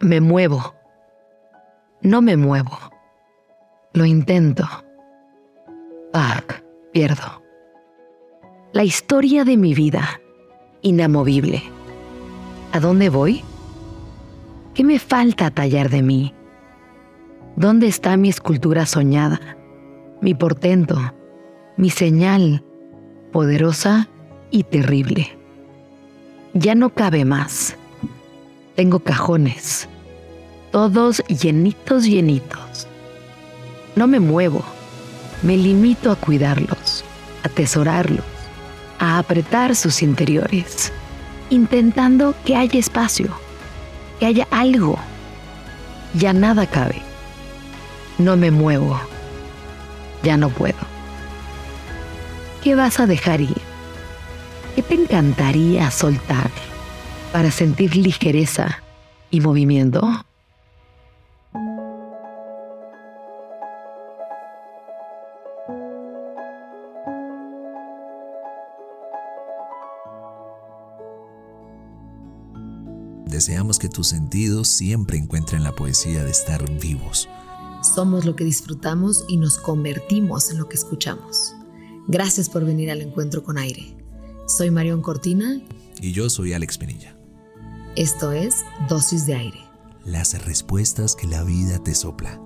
Me muevo. No me muevo. Lo intento. Ah, pierdo. La historia de mi vida. Inamovible. ¿A dónde voy? ¿Qué me falta tallar de mí? ¿Dónde está mi escultura soñada? Mi portento, mi señal, poderosa y terrible. Ya no cabe más. Tengo cajones, todos llenitos, llenitos. No me muevo, me limito a cuidarlos, a atesorarlos, a apretar sus interiores, intentando que haya espacio, que haya algo. Ya nada cabe. No me muevo, ya no puedo. ¿Qué vas a dejar ir? ¿Qué te encantaría soltar? Para sentir ligereza y movimiento? Deseamos que tus sentidos siempre encuentren la poesía de estar vivos. Somos lo que disfrutamos y nos convertimos en lo que escuchamos. Gracias por venir al encuentro con aire. Soy Marión Cortina. Y yo soy Alex Pinilla. Esto es Dosis de Aire. Las respuestas que la vida te sopla.